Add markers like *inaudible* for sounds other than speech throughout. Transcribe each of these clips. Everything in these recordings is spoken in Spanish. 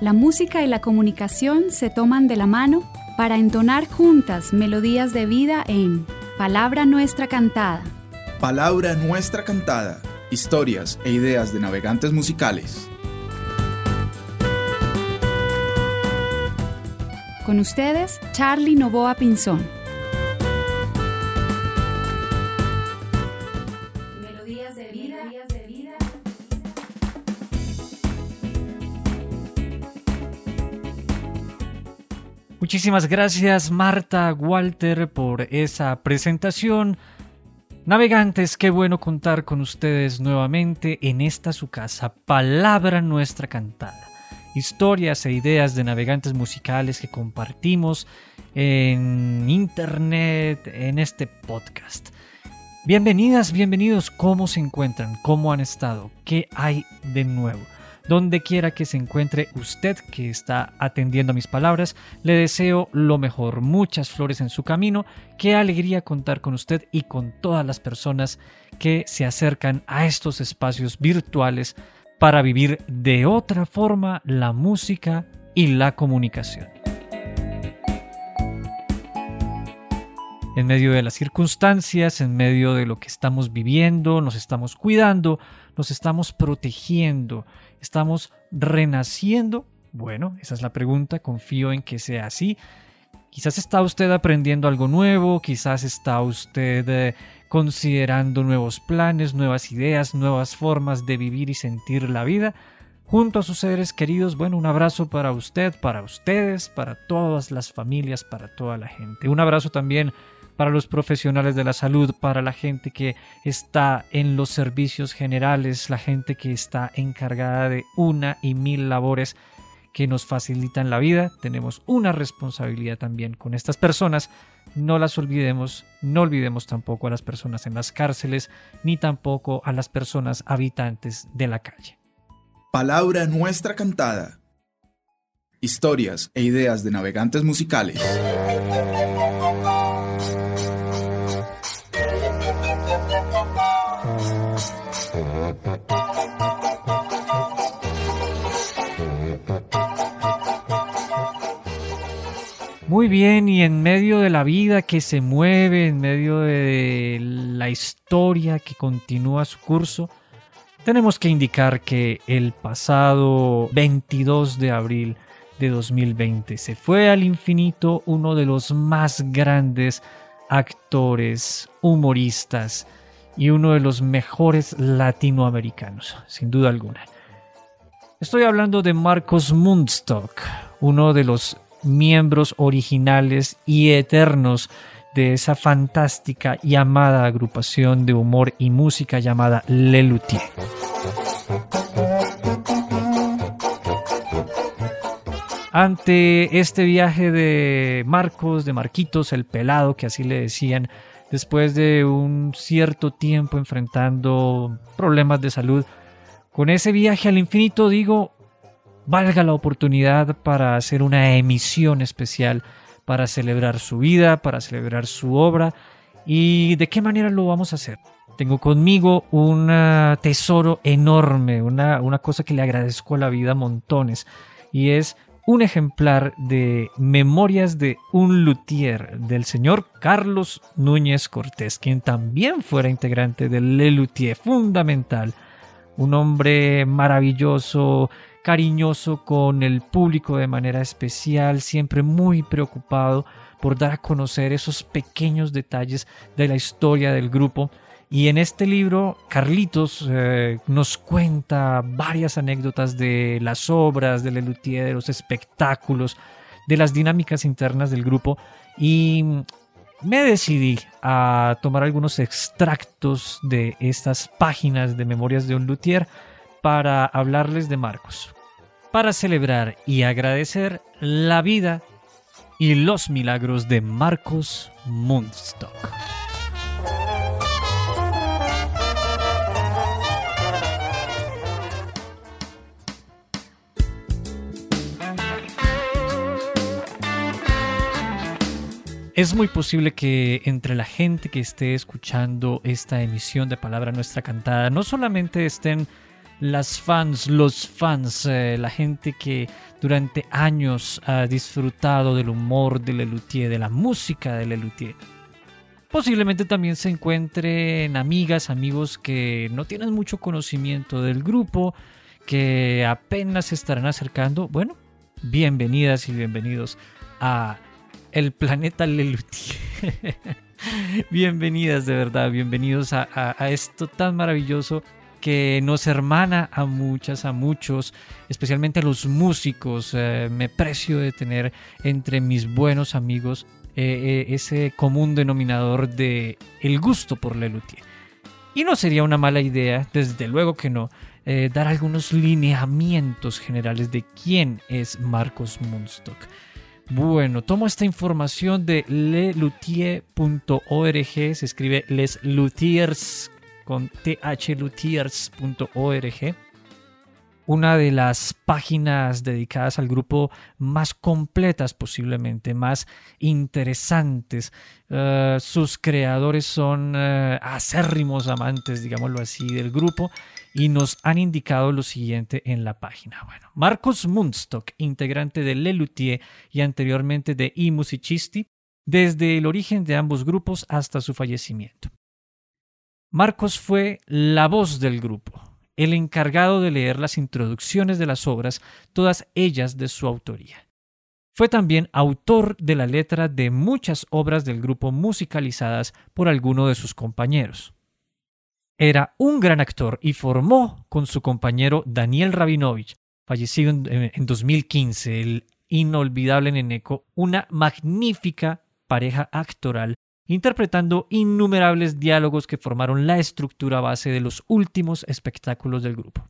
La música y la comunicación se toman de la mano para entonar juntas melodías de vida en Palabra Nuestra Cantada. Palabra Nuestra Cantada. Historias e ideas de navegantes musicales. Con ustedes, Charlie Novoa Pinzón. Muchísimas gracias Marta Walter por esa presentación. Navegantes, qué bueno contar con ustedes nuevamente en esta su casa, Palabra Nuestra Cantada. Historias e ideas de navegantes musicales que compartimos en internet, en este podcast. Bienvenidas, bienvenidos, ¿cómo se encuentran? ¿Cómo han estado? ¿Qué hay de nuevo? Donde quiera que se encuentre usted que está atendiendo a mis palabras, le deseo lo mejor, muchas flores en su camino, qué alegría contar con usted y con todas las personas que se acercan a estos espacios virtuales para vivir de otra forma la música y la comunicación. En medio de las circunstancias, en medio de lo que estamos viviendo, nos estamos cuidando, nos estamos protegiendo, estamos renaciendo. Bueno, esa es la pregunta, confío en que sea así. Quizás está usted aprendiendo algo nuevo, quizás está usted eh, considerando nuevos planes, nuevas ideas, nuevas formas de vivir y sentir la vida. Junto a sus seres queridos, bueno, un abrazo para usted, para ustedes, para todas las familias, para toda la gente. Un abrazo también para los profesionales de la salud, para la gente que está en los servicios generales, la gente que está encargada de una y mil labores que nos facilitan la vida. Tenemos una responsabilidad también con estas personas. No las olvidemos, no olvidemos tampoco a las personas en las cárceles, ni tampoco a las personas habitantes de la calle. Palabra nuestra cantada. Historias e ideas de navegantes musicales. Muy bien, y en medio de la vida que se mueve, en medio de la historia que continúa su curso, tenemos que indicar que el pasado 22 de abril de 2020 se fue al infinito uno de los más grandes actores, humoristas y uno de los mejores latinoamericanos, sin duda alguna. Estoy hablando de Marcos Mundstock, uno de los miembros originales y eternos de esa fantástica y amada agrupación de humor y música llamada Lelutier. Ante este viaje de Marcos, de Marquitos, el pelado, que así le decían, después de un cierto tiempo enfrentando problemas de salud, con ese viaje al infinito digo, valga la oportunidad para hacer una emisión especial para celebrar su vida, para celebrar su obra. ¿Y de qué manera lo vamos a hacer? Tengo conmigo un tesoro enorme, una, una cosa que le agradezco a la vida montones, y es un ejemplar de Memorias de un Luthier del señor Carlos Núñez Cortés, quien también fuera integrante del Le Luthier fundamental, un hombre maravilloso, cariñoso con el público de manera especial, siempre muy preocupado por dar a conocer esos pequeños detalles de la historia del grupo. Y en este libro, Carlitos eh, nos cuenta varias anécdotas de las obras, del Lelutier, de los espectáculos, de las dinámicas internas del grupo. Y me decidí a tomar algunos extractos de estas páginas de Memorias de un Luthier para hablarles de Marcos, para celebrar y agradecer la vida y los milagros de Marcos Mundstock. Es muy posible que entre la gente que esté escuchando esta emisión de Palabra Nuestra Cantada no solamente estén las fans, los fans, eh, la gente que durante años ha disfrutado del humor de Lelutier, de la música de Lelutier. Posiblemente también se encuentren amigas, amigos que no tienen mucho conocimiento del grupo, que apenas se estarán acercando. Bueno, bienvenidas y bienvenidos a el planeta Lelutier. *laughs* Bienvenidas de verdad, bienvenidos a, esto tan maravilloso que nos hermana a muchas, a muchos, especialmente a los músicos. Eh, me precio de tener entre mis buenos amigos eh, eh, ese común denominador de el gusto por Lelutier. Y no sería una mala idea, desde luego que no, dar algunos lineamientos generales de quién es Marcos Munstock. Bueno, tomo esta información de lelutier.org, se escribe leslutiers con thlutiers.org, una de las páginas dedicadas al grupo más completas posiblemente, más interesantes. Eh, sus creadores son uh, acérrimos amantes, digámoslo así, del grupo y nos han indicado lo siguiente en la página. Bueno, Marcos Mundstock, integrante de Lelutier y anteriormente de I Musicisti, desde el origen de ambos grupos hasta su fallecimiento. Marcos fue la voz del grupo, el encargado de leer las introducciones de las obras, todas ellas de su autoría. Fue también autor de la letra de muchas obras del grupo musicalizadas por alguno de sus compañeros. Era un gran actor y formó con su compañero Daniel Rabinovich, fallecido en, 2015, el inolvidable Neneco, una magnífica pareja actoral, interpretando innumerables diálogos que formaron la estructura base de los últimos espectáculos del grupo.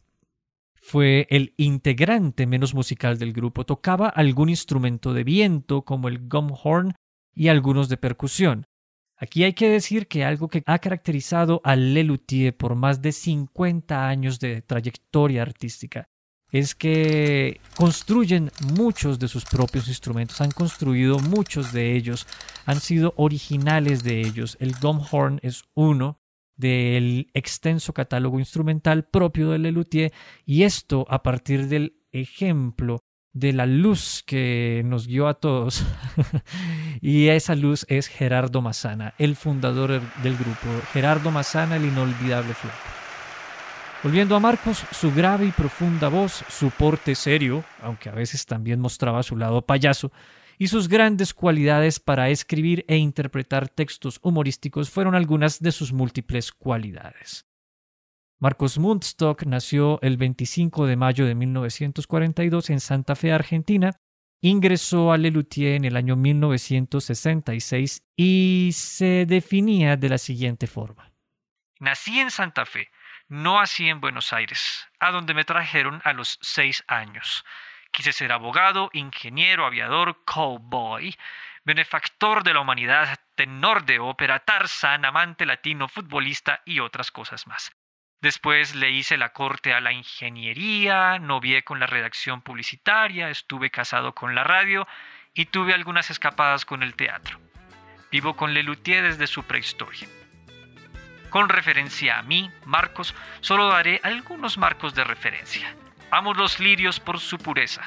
Fue el integrante menos musical del grupo, tocaba algún instrumento de viento como el gumhorn y algunos de percusión, Aquí hay que decir que algo que ha caracterizado a Lelutier por más de 50 años de trayectoria artística es que construyen muchos de sus propios instrumentos, han construido muchos de ellos, han sido originales de ellos. El Gumhorn es uno del extenso catálogo instrumental propio de Lelutier y esto a partir del ejemplo de la luz que nos guió a todos. *laughs* y esa luz es Gerardo Mazana, el fundador del grupo. Gerardo Mazana, el inolvidable flaco. Volviendo a Marcos, su grave y profunda voz, su porte serio, aunque a veces también mostraba su lado payaso, y sus grandes cualidades para escribir e interpretar textos humorísticos fueron algunas de sus múltiples cualidades. Marcos Mundstock nació el 25 de mayo de 1942 en Santa Fe, Argentina. Ingresó a Lelutier en el año 1966 y se definía de la siguiente forma. Nací en Santa Fe, no así en Buenos Aires, a donde me trajeron a los seis años. Quise ser abogado, ingeniero, aviador, cowboy, benefactor de la humanidad, tenor de ópera, tarzán, amante latino, futbolista y otras cosas más. Después le hice la corte a la ingeniería, novié con la redacción publicitaria, estuve casado con la radio y tuve algunas escapadas con el teatro. Vivo con Lelutier desde su prehistoria. Con referencia a mí, Marcos, solo daré algunos marcos de referencia. Amo los lirios por su pureza.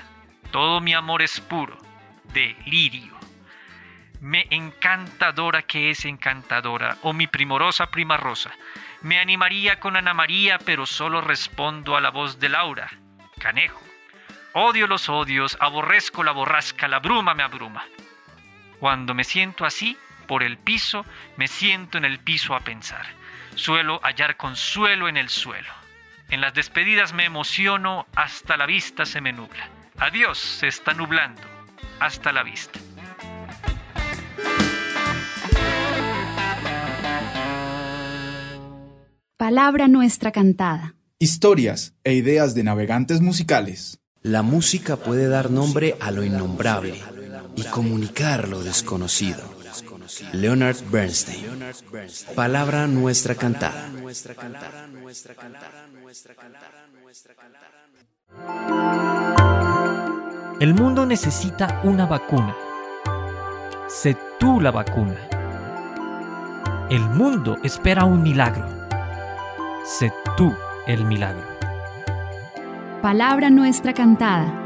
Todo mi amor es puro, de lirio. Me encantadora que es encantadora, o mi primorosa prima rosa me animaría con Ana María, pero solo respondo a la voz de Laura. Canejo. Odio los odios, aborrezco la borrasca, la bruma me abruma. Cuando me siento así, por el piso, me siento en el piso a pensar. Suelo hallar consuelo en el suelo. En las despedidas me emociono, hasta la vista se me nubla. Adiós, se está nublando. Hasta la vista. Palabra nuestra cantada. Historias e ideas de navegantes musicales. La música puede dar nombre a lo innombrable y comunicar lo desconocido. Leonard Bernstein. Palabra nuestra cantada. El mundo necesita una vacuna. Sé tú la vacuna. El mundo espera un milagro sé tú el milagro. Palabra Nuestra Cantada.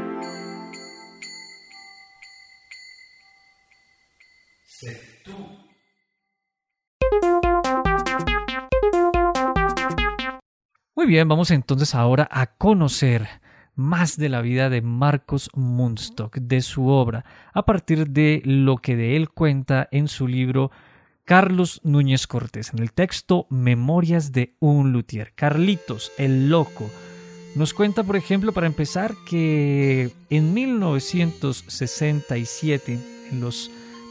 Muy bien, vamos entonces ahora a conocer más de la vida de Marcos Munstock, de su obra, a partir de lo que de él cuenta en su libro Carlos Núñez Cortés, en el texto Memorias de un luthier. Carlitos, el loco, nos cuenta, por ejemplo, para empezar, que en 1967, en los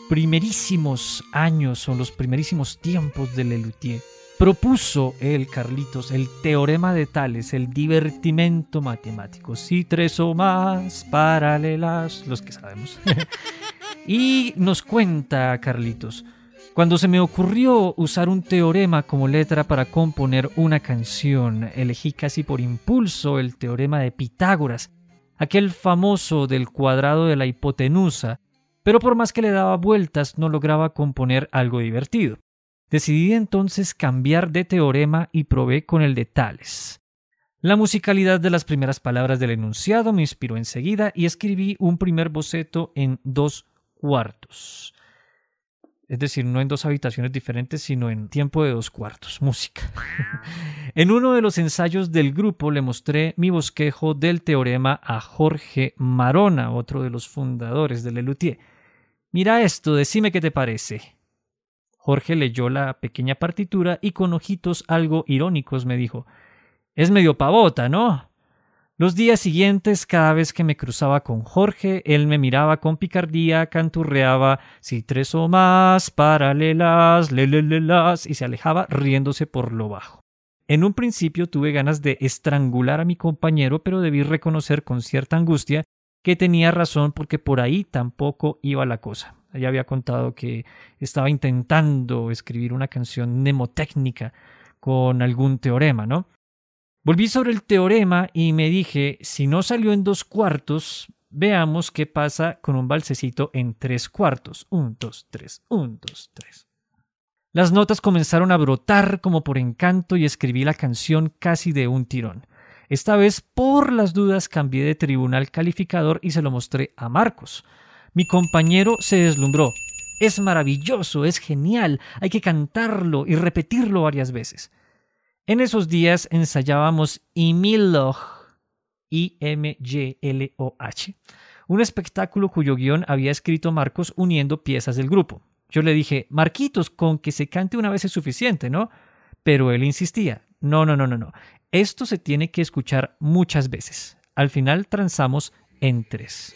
primerísimos años o los primerísimos tiempos de Lelutier, propuso el Carlitos el teorema de Tales, el divertimento matemático. Si tres o más paralelas, los que sabemos. *laughs* y nos cuenta Carlitos, cuando se me ocurrió usar un teorema como letra para componer una canción, elegí casi por impulso el teorema de Pitágoras, aquel famoso del cuadrado de la hipotenusa, pero por más que le daba vueltas no lograba componer algo divertido. Decidí entonces cambiar de teorema y probé con el de Tales. La musicalidad de las primeras palabras del enunciado me inspiró enseguida y escribí un primer boceto en dos cuartos. Es decir, no en dos habitaciones diferentes, sino en tiempo de dos cuartos, música. *laughs* en uno de los ensayos del grupo le mostré mi bosquejo del teorema a Jorge Marona, otro de los fundadores de Lelutier. Mira esto, decime qué te parece. Jorge leyó la pequeña partitura y con ojitos algo irónicos me dijo Es medio pavota, ¿no? Los días siguientes, cada vez que me cruzaba con Jorge, él me miraba con picardía, canturreaba si tres o más, paralelas, lelelelas, y se alejaba riéndose por lo bajo. En un principio tuve ganas de estrangular a mi compañero, pero debí reconocer con cierta angustia que tenía razón porque por ahí tampoco iba la cosa ya había contado que estaba intentando escribir una canción mnemotécnica con algún teorema, ¿no? Volví sobre el teorema y me dije, si no salió en dos cuartos, veamos qué pasa con un balsecito en tres cuartos. Un, dos, tres, un, dos, tres. Las notas comenzaron a brotar como por encanto y escribí la canción casi de un tirón. Esta vez, por las dudas, cambié de tribunal calificador y se lo mostré a Marcos. Mi compañero se deslumbró. Es maravilloso, es genial, hay que cantarlo y repetirlo varias veces. En esos días ensayábamos Imiloj, I-M-Y-L-O-H, un espectáculo cuyo guion había escrito Marcos uniendo piezas del grupo. Yo le dije, Marquitos, con que se cante una vez es suficiente, ¿no? Pero él insistía, no, no, no, no, no, esto se tiene que escuchar muchas veces. Al final transamos en tres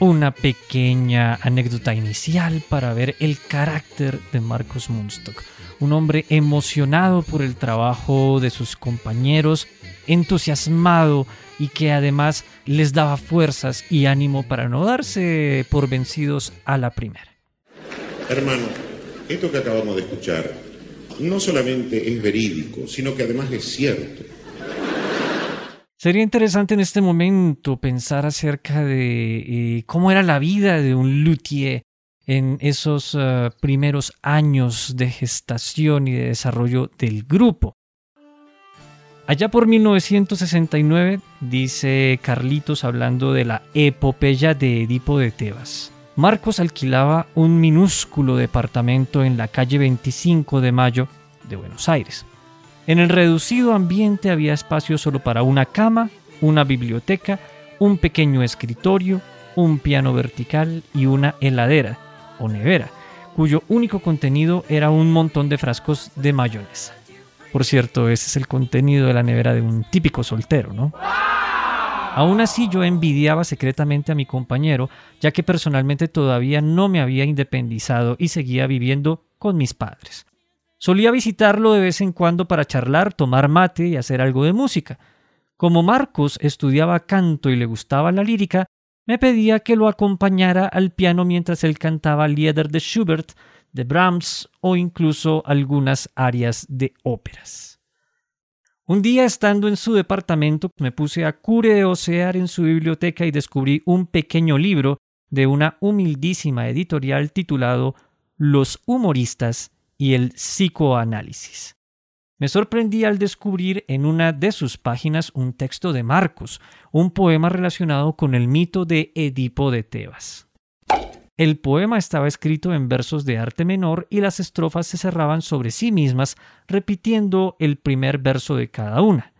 una pequeña anécdota inicial para ver el carácter de Marcos Munstock. Un hombre emocionado por el trabajo de sus compañeros, entusiasmado y que además les daba fuerzas y ánimo para no darse por vencidos a la primera. Hermano, esto que acabamos de escuchar no solamente es verídico, sino que además es cierto. Sería interesante en este momento pensar acerca de eh, cómo era la vida de un luthier en esos eh, primeros años de gestación y de desarrollo del grupo. Allá por 1969, dice Carlitos hablando de la epopeya de Edipo de Tebas. Marcos alquilaba un minúsculo departamento en la calle 25 de Mayo de Buenos Aires. En el reducido ambiente había espacio solo para una cama, una biblioteca, un pequeño escritorio, un piano vertical y una heladera o nevera, cuyo único contenido era un montón de frascos de mayonesa. Por cierto, ese es el contenido de la nevera de un típico soltero, ¿no? Aún así yo envidiaba secretamente a mi compañero, ya que personalmente todavía no me había independizado y seguía viviendo con mis padres. Solía visitarlo de vez en cuando para charlar, tomar mate y hacer algo de música. Como Marcos estudiaba canto y le gustaba la lírica, me pedía que lo acompañara al piano mientras él cantaba Lieder de Schubert, de Brahms o incluso algunas arias de óperas. Un día estando en su departamento me puse a cureosear en su biblioteca y descubrí un pequeño libro de una humildísima editorial titulado Los humoristas y el psicoanálisis. Me sorprendí al descubrir en una de sus páginas un texto de Marcos, un poema relacionado con el mito de Edipo de Tebas. El poema estaba escrito en versos de arte menor y las estrofas se cerraban sobre sí mismas, repitiendo el primer verso de cada una.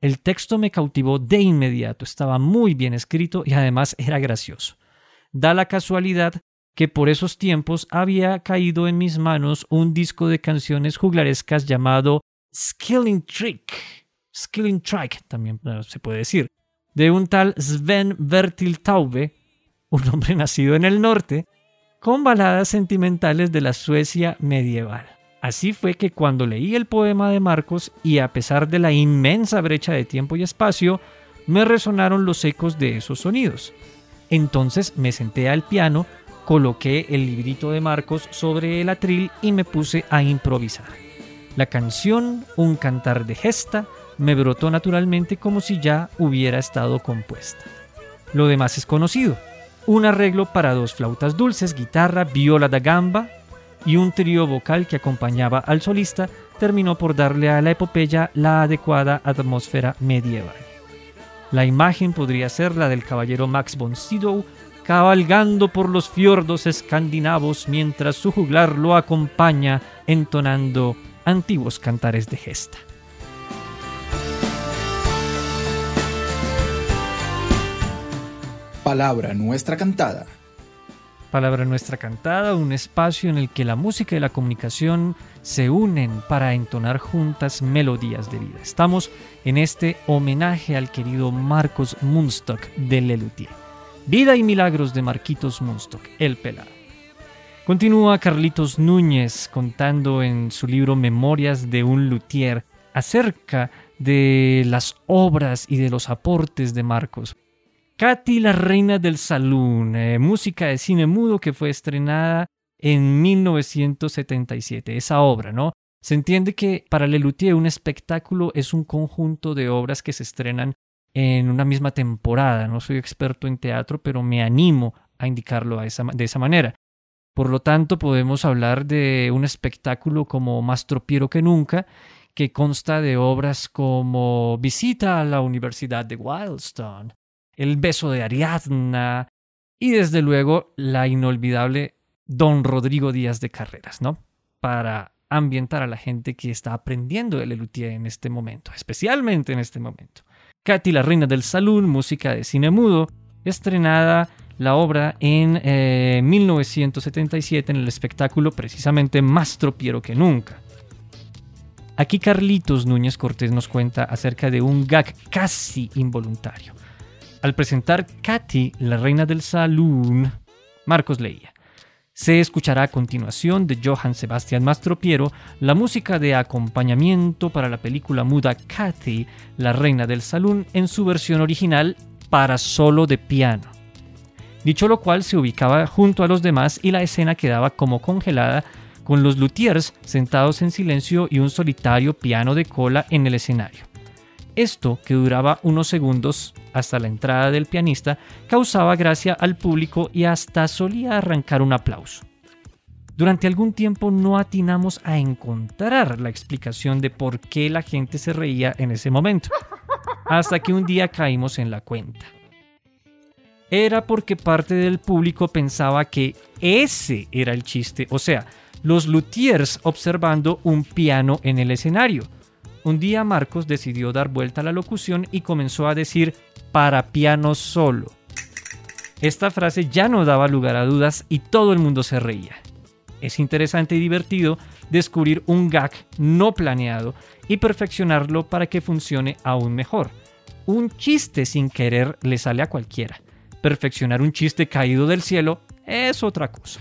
El texto me cautivó de inmediato, estaba muy bien escrito y además era gracioso. Da la casualidad que por esos tiempos había caído en mis manos un disco de canciones juglarescas llamado Skilling Trick, Skilling Track también se puede decir, de un tal Sven Bertil Taube, un hombre *laughs* nacido en el norte, con baladas sentimentales de la Suecia medieval. Así fue que cuando leí el poema de Marcos y a pesar de la inmensa brecha de tiempo y espacio, me resonaron los ecos de esos sonidos. Entonces me senté al piano, coloqué el librito de Marcos sobre el atril y me puse a improvisar. La canción, un cantar de gesta, me brotó naturalmente como si ya hubiera estado compuesta. Lo demás es conocido. Un arreglo para dos flautas dulces, guitarra, viola da gamba y un trío vocal que acompañaba al solista terminó por darle a la epopeya la adecuada atmósfera medieval. La imagen podría ser la del caballero Max von Sydow cabalgando por los fiordos escandinavos mientras su juglar lo acompaña entonando antiguos cantares de gesta. Palabra Nuestra Cantada. Palabra Nuestra Cantada, un espacio en el que la música y la comunicación se unen para entonar juntas melodías de vida. Estamos en este homenaje al querido Marcos Munstock de Lelutier. Vida y milagros de Marquitos Munstock, el pelado. Continúa Carlitos Núñez contando en su libro Memorias de un luthier acerca de las obras y de los aportes de Marcos. Katy, la reina del salón, eh, música de cine mudo que fue estrenada en 1977, esa obra, ¿no? Se entiende que para Lelutier un espectáculo es un conjunto de obras que se estrenan en una misma temporada. No soy experto en teatro, pero me animo a indicarlo de esa manera. Por lo tanto, podemos hablar de un espectáculo como Más tropiero que nunca, que consta de obras como Visita a la Universidad de Wildstone, El beso de Ariadna y desde luego la inolvidable Don Rodrigo Díaz de Carreras, ¿no? Para ambientar a la gente que está aprendiendo el Lelutier en este momento, especialmente en este momento. Katy, la reina del salón, música de cine mudo, estrenada la obra en 1977 eh, en el espectáculo precisamente Más tropiero que nunca. Aquí Carlitos Núñez Cortés nos cuenta acerca de un gag casi involuntario. Al presentar Katy, la reina del salón, Marcos leía. Se escuchará a continuación de Johann Sebastian Mastropiero la música de acompañamiento para la película muda Katy, la reina del salón, en su versión original para solo de piano. Dicho lo cual se ubicaba junto a los demás y la escena quedaba como congelada con los luthiers sentados en silencio y un solitario piano de cola en el escenario. Esto, que duraba unos segundos hasta la entrada del pianista, causaba gracia al público y hasta solía arrancar un aplauso. Durante algún tiempo no atinamos a encontrar la explicación de por qué la gente se reía en ese momento, hasta que un día caímos en la cuenta era porque parte del público pensaba que ese era el chiste, o sea, los luthiers observando un piano en el escenario. Un día Marcos decidió dar vuelta a la locución y comenzó a decir para piano solo. Esta frase ya no daba lugar a dudas y todo el mundo se reía. Es interesante y divertido descubrir un gag no planeado y perfeccionarlo para que funcione aún mejor. Un chiste sin querer le sale a cualquiera perfeccionar un chiste caído del cielo es otra cosa.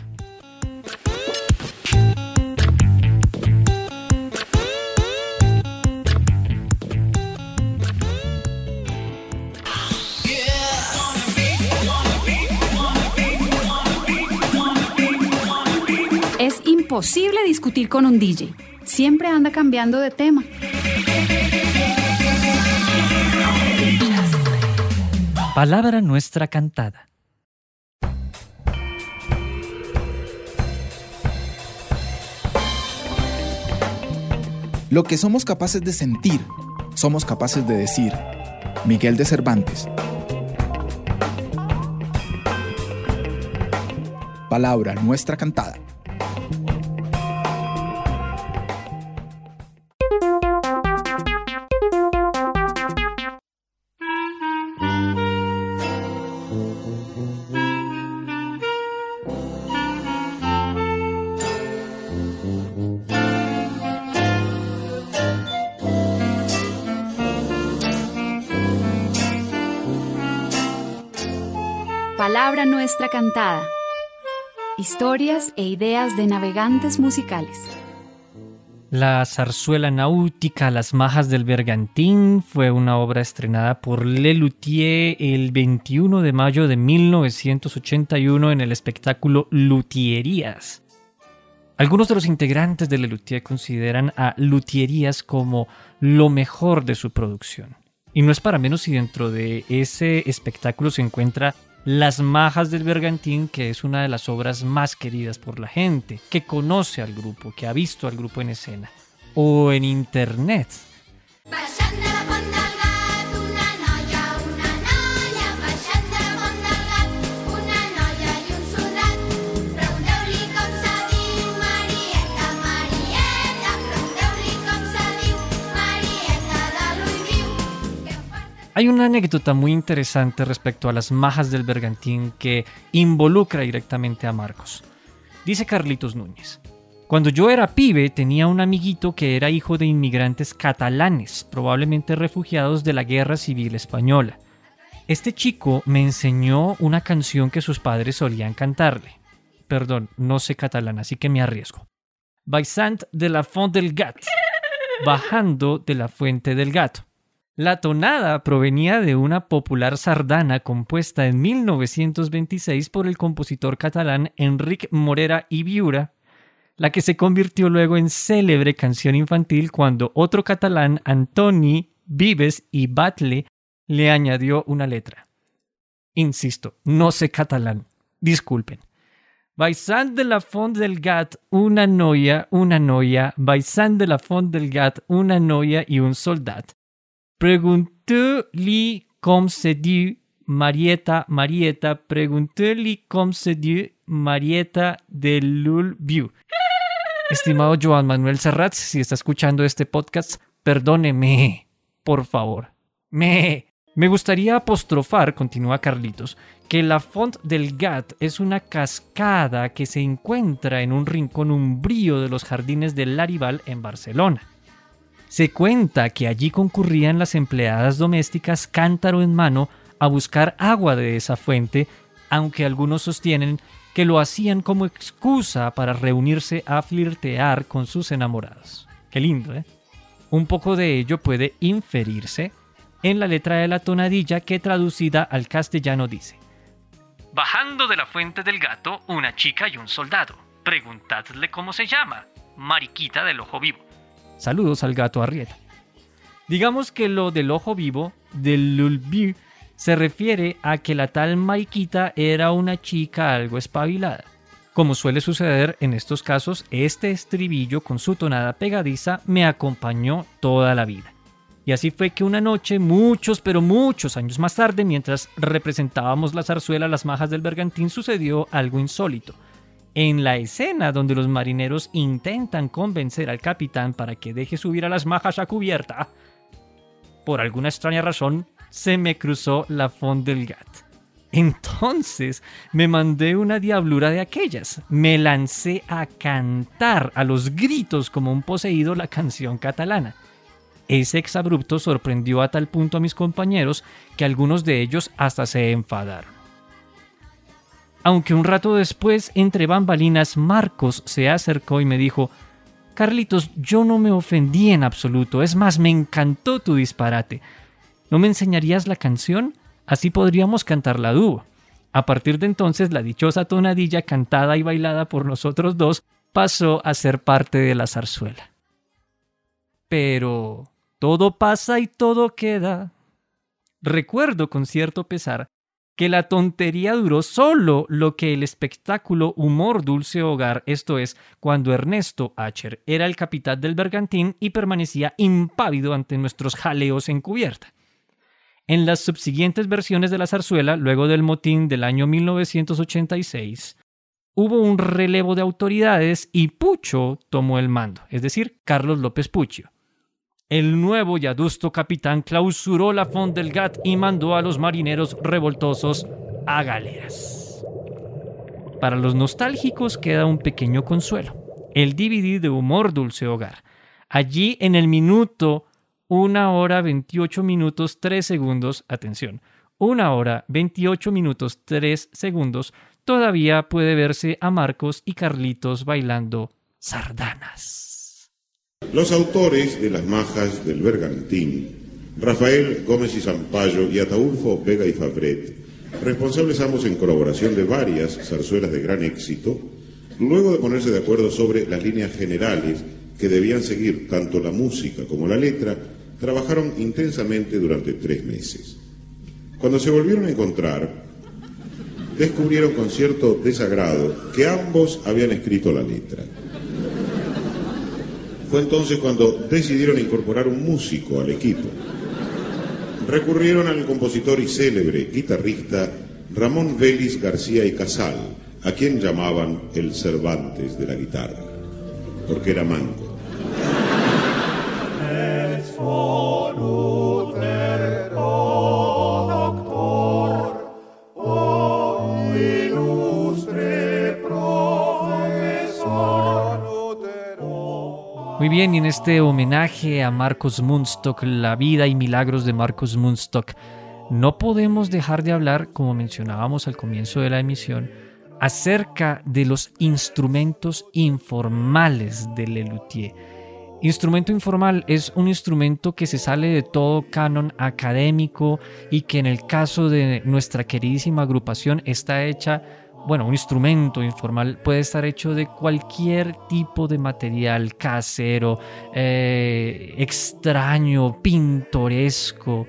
Imposible discutir con un DJ. Siempre anda cambiando de tema. Palabra nuestra cantada. Lo que somos capaces de sentir, somos capaces de decir. Miguel de Cervantes. Palabra nuestra cantada. Cantada. Historias e ideas de navegantes musicales. La zarzuela náutica Las Majas del Bergantín fue una obra estrenada por Lelutier el 21 de mayo de 1981 en el espectáculo Luthierías. Algunos de los integrantes de Lelutier consideran a Luthierías como lo mejor de su producción. Y no es para menos si dentro de ese espectáculo se encuentra Las Majas del Bergantín, que es una de las obras más queridas por la gente, que conoce al grupo, que ha visto al grupo en escena o en internet. Hay una anécdota muy interesante respecto a las majas del bergantín que involucra directamente a Marcos. Dice Carlitos Núñez. Cuando yo era pibe tenía un amiguito que era hijo de inmigrantes catalanes, probablemente refugiados de la Guerra Civil Española. Este chico me enseñó una canción que sus padres solían cantarle. Perdón, no sé catalán, así que me arriesgo. Baixant de la Font del Gat. Bajando de la Fuente del Gato. La tonada provenía de una popular sardana compuesta en 1926 por el compositor catalán Enric Morera y Viura, la que se convirtió luego en célebre canción infantil cuando otro catalán, Antoni Vives y Batle, le añadió una letra. Insisto, no sé catalán. Disculpen. Baixant de la font del gat, una noia, una noia, baixant de la font del gat, una noia i un soldat. Pregunteu-li com se diu Marieta, Marieta, pregunteu-li com se diu Marieta de l'Ulviu. Estimado Joan Manuel Serrat, si está escuchando este podcast, perdóneme, por favor. Me, me gustaría apostrofar, continúa Carlitos, que la Font del Gat es una cascada que se encuentra en un rincón umbrío de los jardines del Larival en Barcelona. Se cuenta que allí concurrían las empleadas domésticas cántaro en mano a buscar agua de esa fuente, aunque algunos sostienen que lo hacían como excusa para reunirse a flirtear con sus enamorados. Qué lindo, ¿eh? Un poco de ello puede inferirse en la letra de la tonadilla que traducida al castellano dice Bajando de la fuente del gato, una chica y un soldado. Preguntadle cómo se llama. Mariquita del ojo vivo. Saludos al gato Arrieta. Digamos que lo del ojo vivo, del lulbi, se refiere a que la tal Mariquita era una chica algo espabilada. Como suele suceder en estos casos, este estribillo con su tonada pegadiza me acompañó toda la vida. Y así fue que una noche, muchos, pero muchos años más tarde, mientras representábamos la zarzuela Las Majas del Bergantín, sucedió algo insólito. En la escena donde los marineros intentan convencer al capitán para que deje subir a las majas a cubierta, por alguna extraña razón, se me cruzó la font del gat. Entonces me mandé una diablura de aquellas. Me lancé a cantar a los gritos como un poseído la canción catalana. Ese exabrupto sorprendió a tal punto a mis compañeros que algunos de ellos hasta se enfadaron. Aunque un rato después, entre bambalinas, Marcos se acercó y me dijo, Carlitos, yo no me ofendí en absoluto, es más, me encantó tu disparate. ¿No me enseñarías la canción? Así podríamos cantarla dúo. A partir de entonces, la dichosa tonadilla cantada y bailada por nosotros dos pasó a ser parte de la zarzuela. Pero todo pasa y todo queda. Recuerdo con cierto pesar que la tontería duró solo lo que el espectáculo Humor Dulce Hogar, esto es, cuando Ernesto Acher era el capitán del bergantín y permanecía impávido ante nuestros jaleos en cubierta. En las subsiguientes versiones de la zarzuela, luego del motín del año 1986, hubo un relevo de autoridades y Pucho tomó el mando, es decir, Carlos López Pucho. El nuevo y adusto capitán clausuró la Fond del Gat y mandó a los marineros revoltosos a galeras. Para los nostálgicos queda un pequeño consuelo, el DVD de Humor Dulce Hogar. Allí en el minuto una hora 28 minutos 3 segundos, atención, una hora 28 minutos 3 segundos, todavía puede verse a Marcos y Carlitos bailando sardanas. Los autores de las majas del bergantín, Rafael Gómez y Zampayo y Ataulfo Vega y Fabret, responsables ambos en colaboración de varias zarzuelas de gran éxito, luego de ponerse de acuerdo sobre las líneas generales que debían seguir tanto la música como la letra, trabajaron intensamente durante tres meses. Cuando se volvieron a encontrar, descubrieron con cierto desagrado que ambos habían escrito la letra. Fue entonces cuando decidieron incorporar un músico al equipo. Recurrieron al compositor y célebre guitarrista Ramón Vélez García y Casal, a quien llamaban el Cervantes de la guitarra, porque era manco. Bien, y en este homenaje a Marcos Munstock, la vida y milagros de Marcos Munstock, no podemos dejar de hablar, como mencionábamos al comienzo de la emisión, acerca de los instrumentos informales de Lelutier. Instrumento informal es un instrumento que se sale de todo canon académico y que en el caso de nuestra queridísima agrupación está hecha bueno, un instrumento informal puede estar hecho de cualquier tipo de material casero, eh, extraño, pintoresco.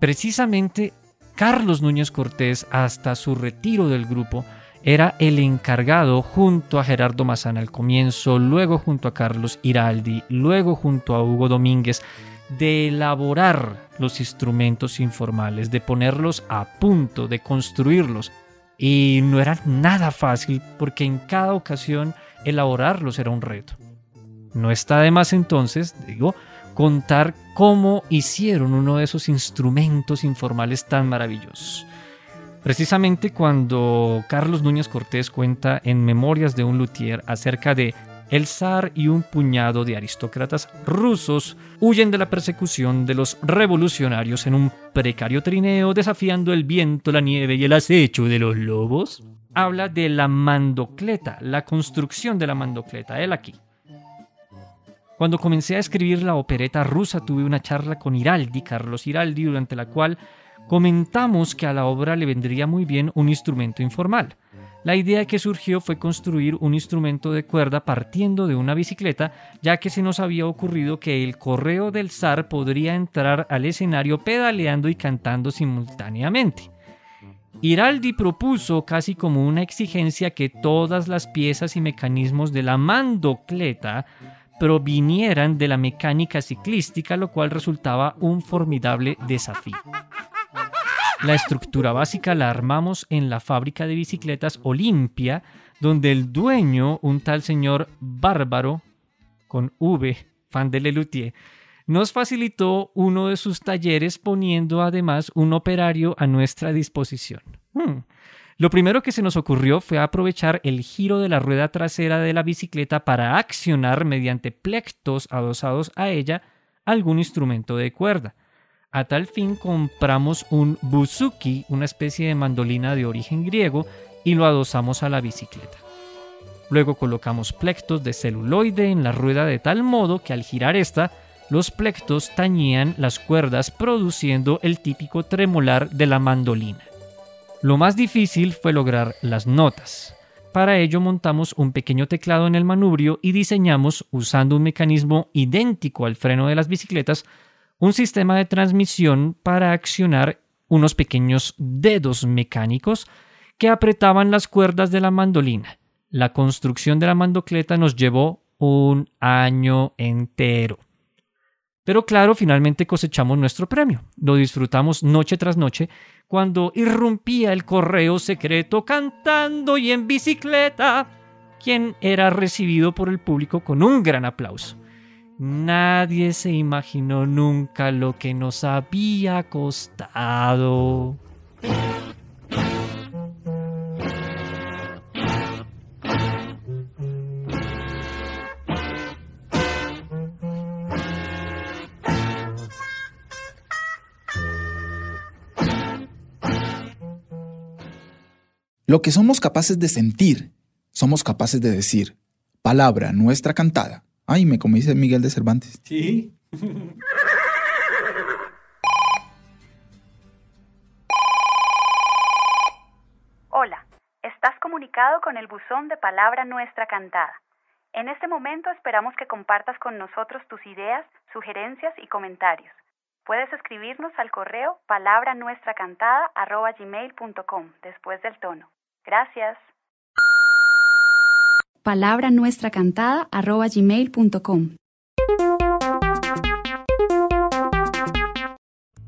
Precisamente Carlos Núñez Cortés, hasta su retiro del grupo, era el encargado junto a Gerardo Mazán al comienzo, luego junto a Carlos Iraldi, luego junto a Hugo Domínguez, de elaborar los instrumentos informales, de ponerlos a punto, de construirlos. Y no era nada fácil porque en cada ocasión elaborarlos era un reto. No está de más entonces, digo, contar cómo hicieron uno de esos instrumentos informales tan maravillosos. Precisamente cuando Carlos Núñez Cortés cuenta en Memorias de un luthier acerca de el zar y un puñado de aristócratas rusos huyen de la persecución de los revolucionarios en un precario trineo desafiando el viento, la nieve y el acecho de los lobos. Habla de la mandocleta, la construcción de la mandocleta, él aquí. Cuando comencé a escribir la opereta rusa tuve una charla con Iraldi, Carlos Iraldi, durante la cual comentamos que a la obra le vendría muy bien un instrumento informal. La idea que surgió fue construir un instrumento de cuerda partiendo de una bicicleta, ya que se nos había ocurrido que el correo del zar podría entrar al escenario pedaleando y cantando simultáneamente. Iraldi propuso casi como una exigencia que todas las piezas y mecanismos de la mandocleta provinieran de la mecánica ciclística, lo cual resultaba un formidable desafío. La estructura básica la armamos en la fábrica de bicicletas Olimpia, donde el dueño, un tal señor Bárbaro, con V, fan de Lelutier, nos facilitó uno de sus talleres poniendo además un operario a nuestra disposición. Hmm. Lo primero que se nos ocurrió fue aprovechar el giro de la rueda trasera de la bicicleta para accionar mediante plectos adosados a ella algún instrumento de cuerda. A tal fin compramos un buzuki, una especie de mandolina de origen griego, y lo adosamos a la bicicleta. Luego colocamos plectos de celuloide en la rueda de tal modo que al girar esta, los plectos tañían las cuerdas produciendo el típico tremolar de la mandolina. Lo más difícil fue lograr las notas. Para ello montamos un pequeño teclado en el manubrio y diseñamos, usando un mecanismo idéntico al freno de las bicicletas, un sistema de transmisión para accionar unos pequeños dedos mecánicos que apretaban las cuerdas de la mandolina. La construcción de la mandocleta nos llevó un año entero. Pero claro, finalmente cosechamos nuestro premio. Lo disfrutamos noche tras noche cuando irrumpía el correo secreto cantando y en bicicleta, quien era recibido por el público con un gran aplauso. Nadie se imaginó nunca lo que nos había costado. Lo que somos capaces de sentir, somos capaces de decir. Palabra nuestra cantada. Ay, me como dice Miguel de Cervantes. Sí. *laughs* Hola, estás comunicado con el buzón de Palabra Nuestra Cantada. En este momento esperamos que compartas con nosotros tus ideas, sugerencias y comentarios. Puedes escribirnos al correo palabranuestracantada.gmail.com después del tono. Gracias. Palabra Nuestra Cantada.gmail.com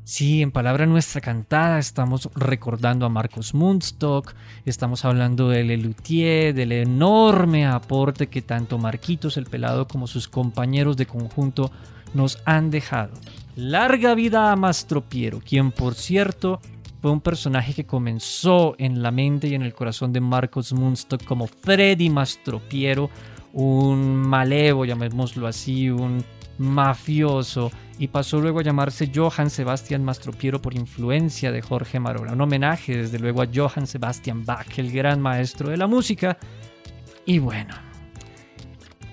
Sí, en palabra nuestra cantada estamos recordando a Marcos Mundstock, estamos hablando de Lelutier, del enorme aporte que tanto Marquitos el Pelado como sus compañeros de conjunto nos han dejado. Larga vida a Mastropiero, quien por cierto fue un personaje que comenzó en la mente y en el corazón de Marcos Mundstock como Freddy Mastropiero, un malevo, llamémoslo así, un mafioso y pasó luego a llamarse Johann Sebastian Mastropiero por influencia de Jorge Marola. Un homenaje desde luego a Johann Sebastian Bach, el gran maestro de la música. Y bueno,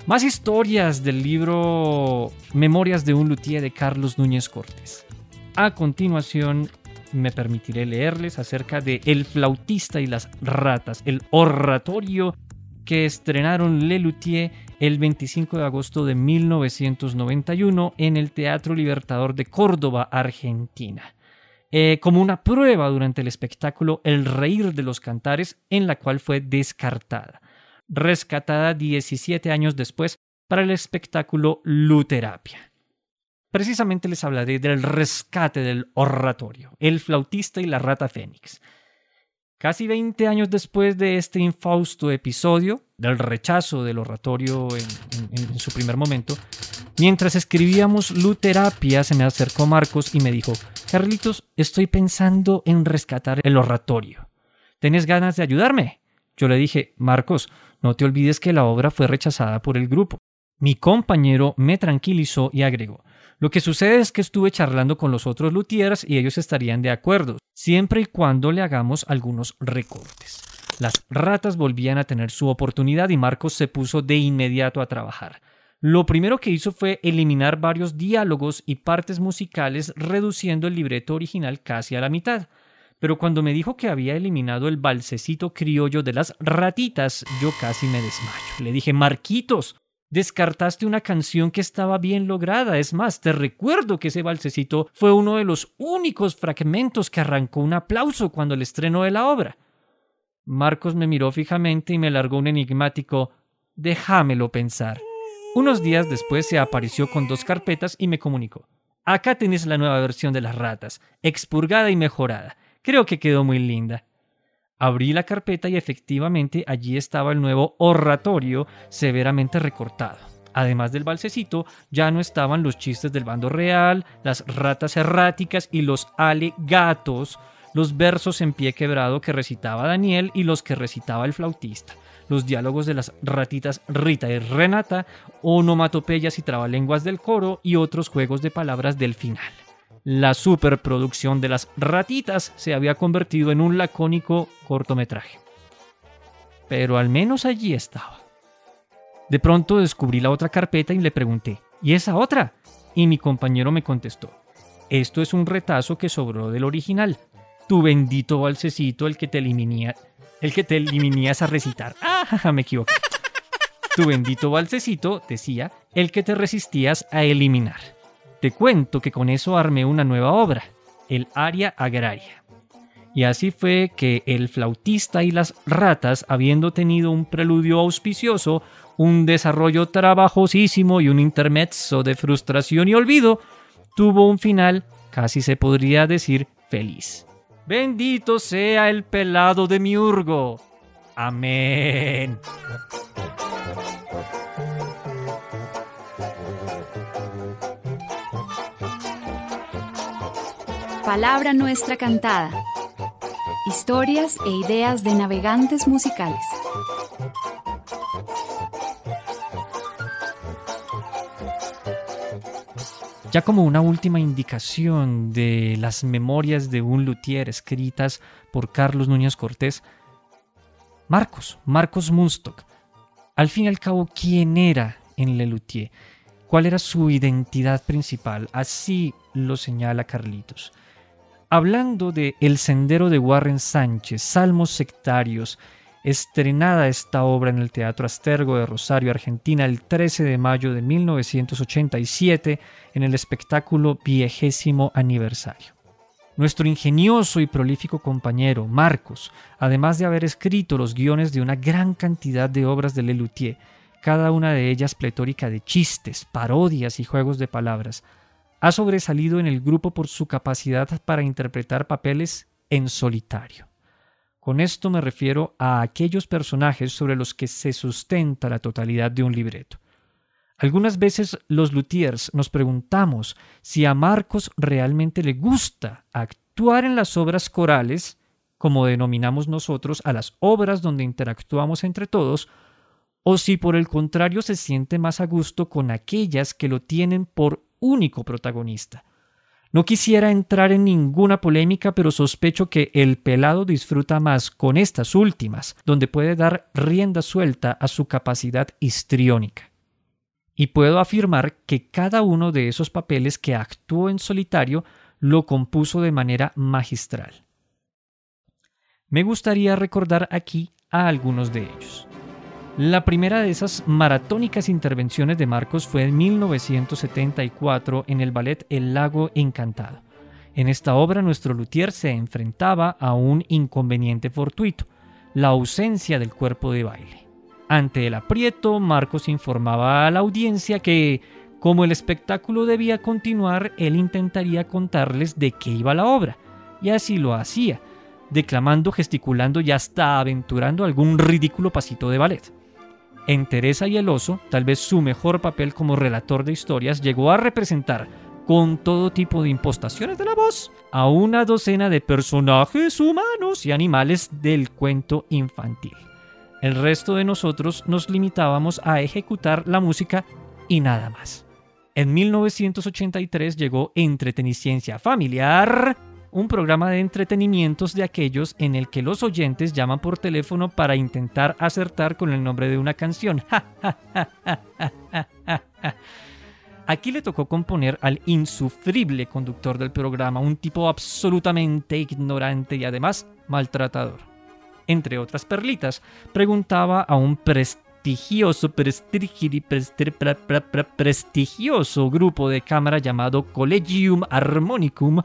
más historias del libro Memorias de un luthier de Carlos Núñez Cortés. A continuación me permitiré leerles acerca de El flautista y las ratas, el oratorio que estrenaron Le Luthier el 25 de agosto de 1991 en el Teatro Libertador de Córdoba, Argentina. Eh, como una prueba durante el espectáculo El Reír de los Cantares, en la cual fue descartada, rescatada 17 años después para el espectáculo Luterapia. Precisamente les hablaré del rescate del oratorio, el flautista y la rata fénix. Casi 20 años después de este infausto episodio, del rechazo del oratorio en, su primer momento, mientras escribíamos Luterapia se me acercó Marcos y me dijo, Carlitos, estoy pensando en rescatar el oratorio. ¿Tienes ganas de ayudarme? Yo le dije, Marcos, no te olvides que la obra fue rechazada por el grupo. Mi compañero me tranquilizó y agregó, lo que sucede es que estuve charlando con los otros luthiers y ellos estarían de acuerdo, siempre y cuando le hagamos algunos recortes. Las ratas volvían a tener su oportunidad y Marcos se puso de inmediato a trabajar. Lo primero que hizo fue eliminar varios diálogos y partes musicales, reduciendo el libreto original casi a la mitad. Pero cuando me dijo que había eliminado el balsecito criollo de las ratitas, yo casi me desmayo. Le dije, Marquitos, descartaste una canción que estaba bien lograda. Es más, te recuerdo que ese balsecito fue uno de los únicos fragmentos que arrancó un aplauso cuando el estreno de la obra. Marcos me miró fijamente y me largó un enigmático Déjamelo pensar. Unos días después se apareció con dos carpetas y me comunicó. Acá tenés la nueva versión de las ratas, expurgada y mejorada. Creo que quedó muy linda. Abrí la carpeta y efectivamente allí estaba el nuevo oratorio severamente recortado. Además del balsecito, ya no estaban los chistes del bando real, las ratas erráticas y los alegatos, los versos en pie quebrado que recitaba Daniel y los que recitaba el flautista, los diálogos de las ratitas Rita y Renata, onomatopeyas y trabalenguas del coro y otros juegos de palabras del final. La superproducción de las ratitas se había convertido en un lacónico cortometraje. Pero al menos allí estaba. De pronto descubrí la otra carpeta y le pregunté, ¿y esa otra? Y mi compañero me contestó, esto es un retazo que sobró del original. Tu bendito balsecito, el que te eliminía, el que te eliminías a recitar. Ah, me equivoqué. Tu bendito balsecito, decía, el que te resistías a eliminar. Te cuento que con eso armé una nueva obra, el Aria Agraria. Y así fue que el flautista y las ratas, habiendo tenido un preludio auspicioso, un desarrollo trabajosísimo y un intermezzo de frustración y olvido, tuvo un final, casi se podría decir, feliz. Bendito sea el pelado de Miurgo. Amén. Palabra nuestra cantada. Historias e ideas de navegantes musicales. Ya como una última indicación de las memorias de un luthier escritas por Carlos Núñez Cortés, Marcos, Marcos Munstock, al fin y al cabo, ¿quién era en Le Luthier? ¿Cuál era su identidad principal? Así lo señala Carlitos. Hablando de El Sendero de Warren Sánchez, Salmos Sectarios, estrenada esta obra en el Teatro Astergo de Rosario, Argentina, el 13 de mayo de 1987, en el espectáculo Viejésimo Aniversario. Nuestro ingenioso y prolífico compañero, Marcos, además de haber escrito los guiones de una gran cantidad de obras de Lelutier, cada una de ellas pletórica de chistes, parodias y juegos de palabras, ha sobresalido en el grupo por su capacidad para interpretar papeles en solitario. Con esto me refiero a aquellos personajes sobre los que se sustenta la totalidad de un libreto. Algunas veces los luthiers nos preguntamos si a Marcos realmente le gusta actuar en las obras corales, como denominamos nosotros a las obras donde interactuamos entre todos, o si por el contrario se siente más a gusto con aquellas que lo tienen por único protagonista. No quisiera entrar en ninguna polémica, pero sospecho que el pelado disfruta más con estas últimas, donde puede dar rienda suelta a su capacidad histriónica. Y puedo afirmar que cada uno de esos papeles que actuó en solitario lo compuso de manera magistral. Me gustaría recordar aquí a algunos de ellos. La primera de esas maratónicas intervenciones de Marcos fue en 1974 en el ballet El lago encantado. En esta obra nuestro luthier se enfrentaba a un inconveniente fortuito, la ausencia del cuerpo de baile. Ante el aprieto, Marcos informaba a la audiencia que, como el espectáculo debía continuar, él intentaría contarles de qué iba la obra, y así lo hacía, declamando, gesticulando y hasta aventurando algún ridículo pasito de ballet. En Teresa y el oso, tal vez su mejor papel como relator de historias llegó a representar, con todo tipo de impostaciones de la voz, a una docena de personajes humanos y animales del cuento infantil. El resto de nosotros nos limitábamos a ejecutar la música y nada más. En 1983 llegó Entreteniciencia Familiar, un programa de entretenimientos de aquellos en el que los oyentes llaman por teléfono para intentar acertar con el nombre de una canción. *laughs* Aquí le tocó componer al insufrible conductor del programa, un tipo absolutamente ignorante y además maltratador. Entre otras perlitas, preguntaba a un prestigioso, prestigioso grupo de cámara llamado Collegium Harmonicum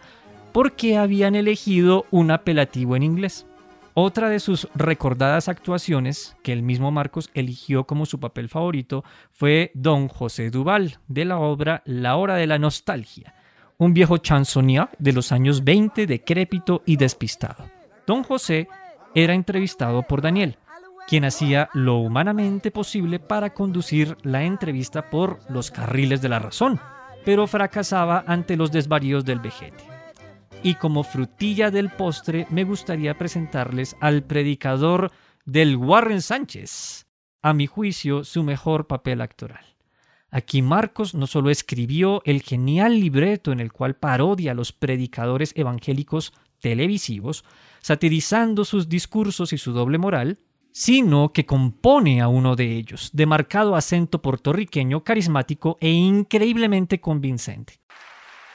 por qué habían elegido un apelativo en inglés. Otra de sus recordadas actuaciones, que el mismo Marcos eligió como su papel favorito, fue Don José Duval, de la obra La Hora de la Nostalgia, un viejo chansonnier de los años 20, decrépito y despistado. Don José era entrevistado por Daniel, quien hacía lo humanamente posible para conducir la entrevista por los carriles de la razón, pero fracasaba ante los desvaríos del vejete. Y como frutilla del postre me gustaría presentarles al predicador del Warren Sánchez, a mi juicio su mejor papel actoral. Aquí Marcos no solo escribió el genial libreto en el cual parodia a los predicadores evangélicos televisivos, satirizando sus discursos y su doble moral, sino que compone a uno de ellos, de marcado acento puertorriqueño, carismático e increíblemente convincente.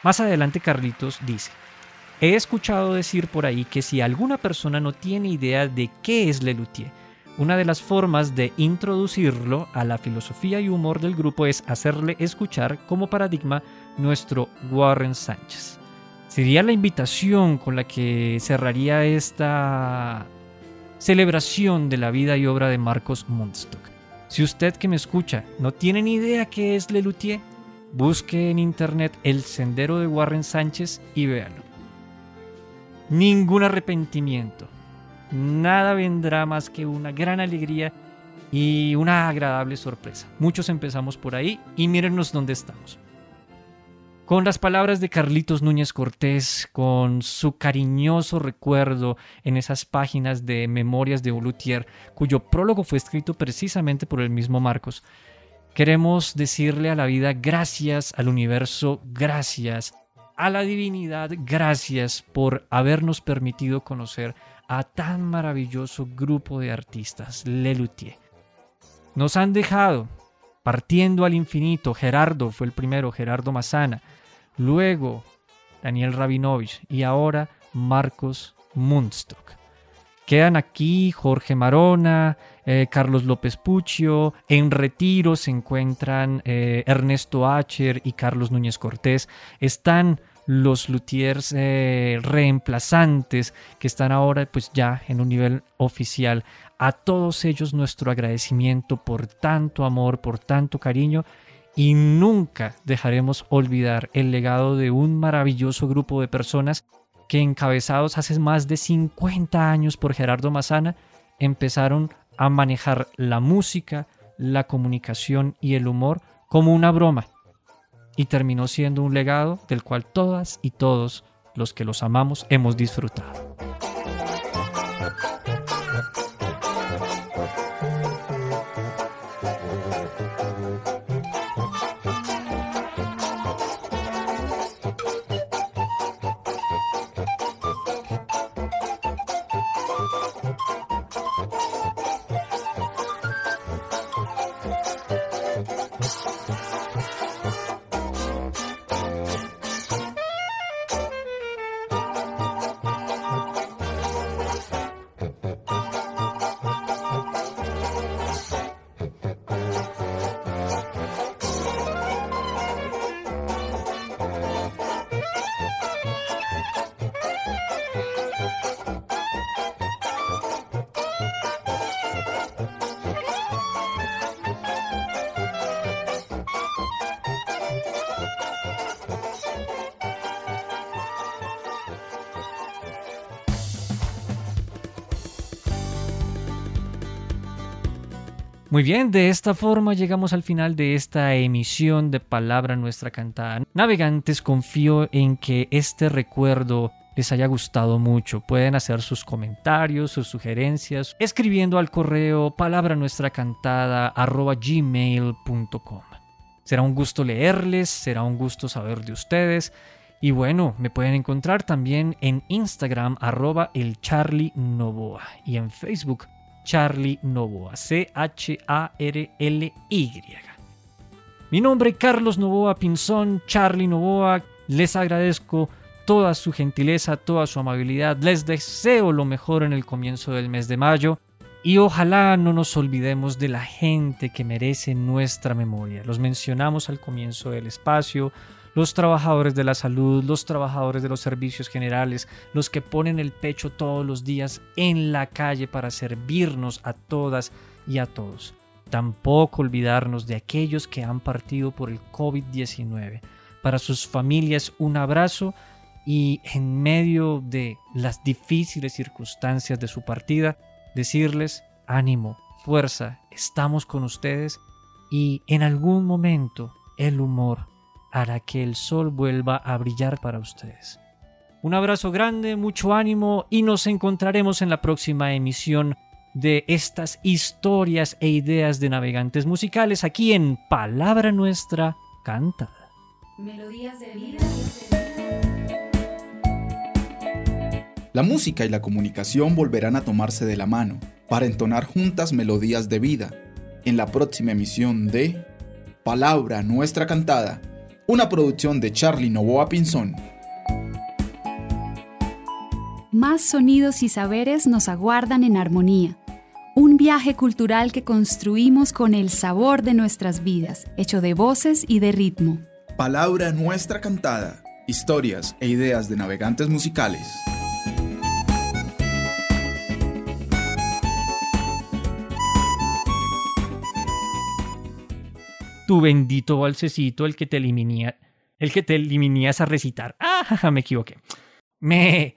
Más adelante Carlitos dice, He escuchado decir por ahí que si alguna persona no tiene idea de qué es Lelutier, una de las formas de introducirlo a la filosofía y humor del grupo es hacerle escuchar como paradigma nuestro Warren Sánchez. sería la invitación con la que cerraría esta celebración de la vida y obra de Marcos Mundstock. Si usted que me escucha no tiene ni idea qué es Lelutier, busque en internet El Sendero de Warren Sánchez y véalo. Ningún arrepentimiento. Nada vendrá más que una gran alegría y una agradable sorpresa. Muchos empezamos por ahí y mírennos dónde estamos. Con las palabras de Carlitos Núñez Cortés, con su cariñoso recuerdo en esas páginas de Memorias de Ulutier, cuyo prólogo fue escrito precisamente por el mismo Marcos, queremos decirle a la vida gracias, al universo gracias, a la divinidad gracias por habernos permitido conocer a tan maravilloso grupo de artistas, Lelutier. Nos han dejado partiendo al infinito. Gerardo fue el primero, Gerardo Mazana. Luego Daniel Rabinovich y ahora Marcos Mundstock. Quedan aquí Jorge Marona, eh, Carlos López Puccio. En retiro se encuentran eh, Ernesto Acher y Carlos Núñez Cortés. Están los luthiers eh, reemplazantes que están ahora pues ya en un nivel oficial. A todos ellos nuestro agradecimiento por tanto amor, por tanto cariño y nunca dejaremos olvidar el legado de un maravilloso grupo de personas que encabezados hace más de 50 años por Gerardo Mazana empezaron a manejar la música, la comunicación y el humor como una broma y terminó siendo un legado del cual todas y todos los que los amamos hemos disfrutado. Muy bien, de esta forma llegamos al final de esta emisión de Palabra Nuestra Cantada. Navegantes, confío en que este recuerdo les haya gustado mucho. Pueden hacer sus comentarios, sus sugerencias, escribiendo al correo palabra nuestra cantada gmail.com. Será un gusto leerles, será un gusto saber de ustedes. Y bueno, me pueden encontrar también en Instagram arroba el Charlie y en Facebook Charlie Novoa, C-H-A-R-L-Y. Mi nombre Carlos Novoa Pinzón, Charlie Novoa, les agradezco toda su gentileza, toda su amabilidad, les deseo lo mejor en el comienzo del mes de mayo y ojalá no nos olvidemos de la gente que merece nuestra memoria. Los mencionamos al comienzo del espacio, los trabajadores de la salud, los trabajadores de los servicios generales, los que ponen el pecho todos los días en la calle para servirnos a todas y a todos. Tampoco olvidarnos de aquellos que han partido por el COVID-19. Para sus familias un abrazo y en medio de las difíciles circunstancias de su partida, decirles ánimo, fuerza, estamos con ustedes y en algún momento el humor hará que el sol vuelva a brillar para ustedes. Un abrazo grande, mucho ánimo y nos encontraremos en la próxima emisión de estas historias e ideas de navegantes musicales aquí en Palabra Nuestra Cantada. Melodías de vida. La música y la comunicación volverán a tomarse de la mano para entonar juntas melodías de vida en la próxima emisión de Palabra Nuestra Cantada, una producción de Charlie Novoa Pinzón. Más sonidos y saberes nos aguardan en armonía. Un viaje cultural que construimos con el sabor de nuestras vidas, hecho de voces y de ritmo. Palabra Nuestra Cantada, historias e ideas de navegantes musicales. Tu bendito balsecito, el que te eliminía, el que te eliminías a recitar. Ah, jaja, me equivoqué. Me,